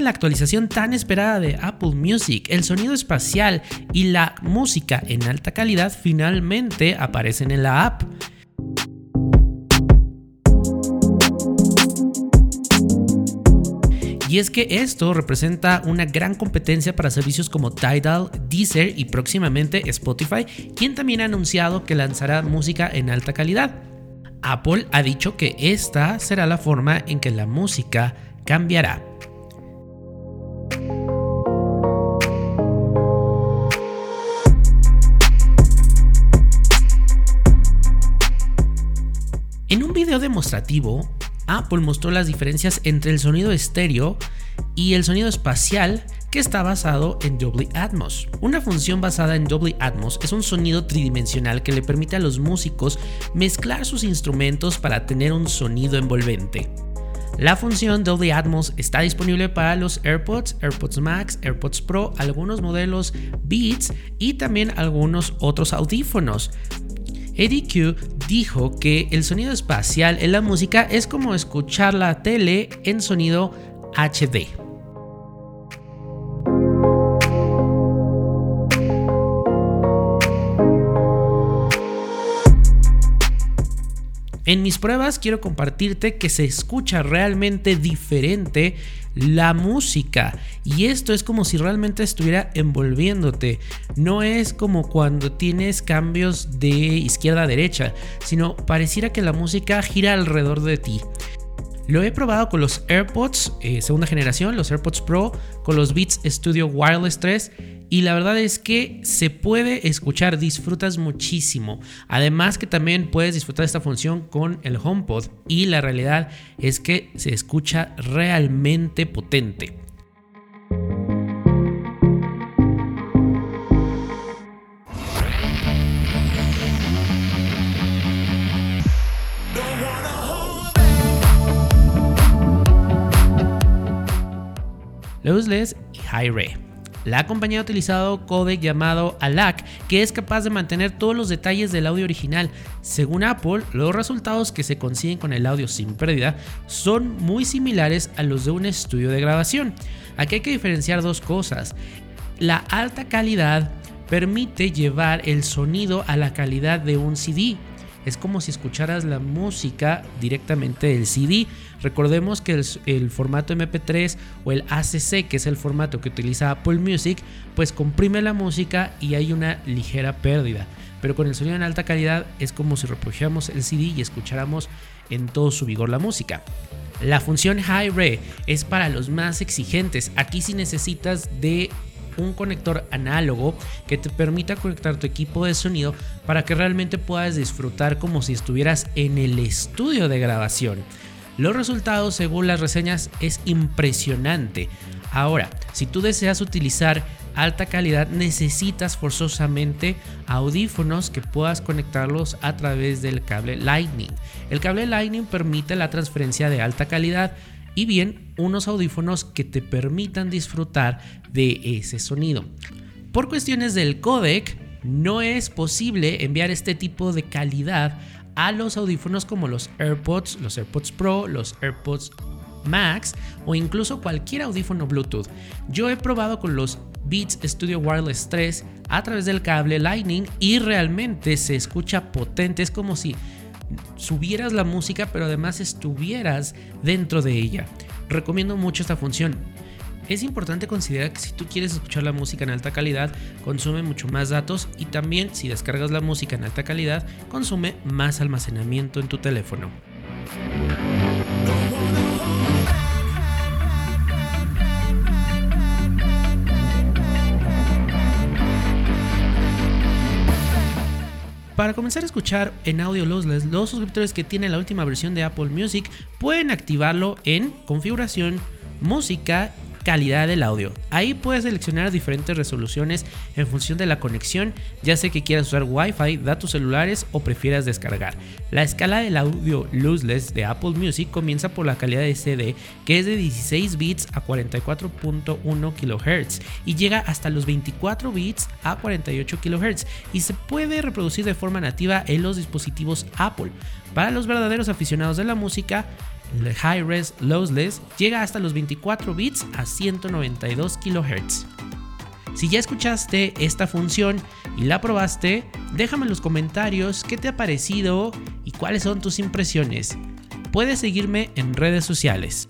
la actualización tan esperada de Apple Music. El sonido espacial y la música en alta calidad finalmente aparecen en la app. Y es que esto representa una gran competencia para servicios como Tidal, Deezer y próximamente Spotify, quien también ha anunciado que lanzará música en alta calidad. Apple ha dicho que esta será la forma en que la música cambiará. Video demostrativo, Apple mostró las diferencias entre el sonido estéreo y el sonido espacial que está basado en Dolby Atmos. Una función basada en Dolby Atmos es un sonido tridimensional que le permite a los músicos mezclar sus instrumentos para tener un sonido envolvente. La función Dolby Atmos está disponible para los AirPods, AirPods Max, AirPods Pro, algunos modelos Beats y también algunos otros audífonos. Eddie Q dijo que el sonido espacial en la música es como escuchar la tele en sonido HD. En mis pruebas quiero compartirte que se escucha realmente diferente la música y esto es como si realmente estuviera envolviéndote. No es como cuando tienes cambios de izquierda a derecha, sino pareciera que la música gira alrededor de ti. Lo he probado con los AirPods eh, segunda generación, los AirPods Pro, con los Beats Studio Wireless 3 y la verdad es que se puede escuchar, disfrutas muchísimo. Además que también puedes disfrutar esta función con el HomePod y la realidad es que se escucha realmente potente. Lossless y High Ray. La compañía ha utilizado codec llamado ALAC que es capaz de mantener todos los detalles del audio original. Según Apple, los resultados que se consiguen con el audio sin pérdida son muy similares a los de un estudio de grabación. Aquí hay que diferenciar dos cosas. La alta calidad permite llevar el sonido a la calidad de un CD es como si escucharas la música directamente del CD. Recordemos que el, formato MP3 o el ACC, que es el formato que utiliza Apple Music, pues comprime la música y hay una ligera pérdida. Pero con el sonido en alta calidad es como si reproduciéramos el CD y escucháramos en todo su vigor la música. La función High Re es para los más exigentes. Aquí sí necesitas de un conector análogo que te permita conectar tu equipo de sonido para que realmente puedas disfrutar como si estuvieras en el estudio de grabación. Los resultados según las reseñas es impresionante. Ahora, si tú deseas utilizar alta calidad necesitas forzosamente audífonos que puedas conectarlos a través del cable Lightning. El cable Lightning permite la transferencia de alta calidad y bien unos audífonos que te permitan disfrutar de ese sonido. Por cuestiones del codec, no es posible enviar este tipo de calidad a los audífonos como los AirPods, los AirPods Pro, los AirPods Max o incluso cualquier audífono Bluetooth. Yo he probado con los Beats Studio Wireless 3 a través del cable Lightning y realmente se escucha potente, es como si subieras la música, pero además estuvieras dentro de ella. Recomiendo mucho esta función. Es importante considerar que si tú quieres escuchar la música en alta calidad, consume mucho más datos y también si descargas la música en alta calidad, consume más almacenamiento en tu teléfono. Para comenzar a escuchar en audio lossless, los suscriptores que tienen la última versión de Apple Music pueden activarlo en configuración, música calidad del audio. Ahí puedes seleccionar diferentes resoluciones en función de la conexión, ya sea que quieras usar Wi-Fi, datos celulares o prefieras descargar. La escala del audio lossless de Apple Music comienza por la calidad de CD, que es de 16 bits a 44.1 kHz y llega hasta los 24 bits a 48 kHz y se puede reproducir de forma nativa en los dispositivos Apple. Para los verdaderos aficionados de la música, High Res Lossless llega hasta los 24 bits a 192 kHz. Si ya escuchaste esta función y la probaste, déjame en los comentarios qué te ha parecido y cuáles son tus impresiones. Puedes seguirme en redes sociales.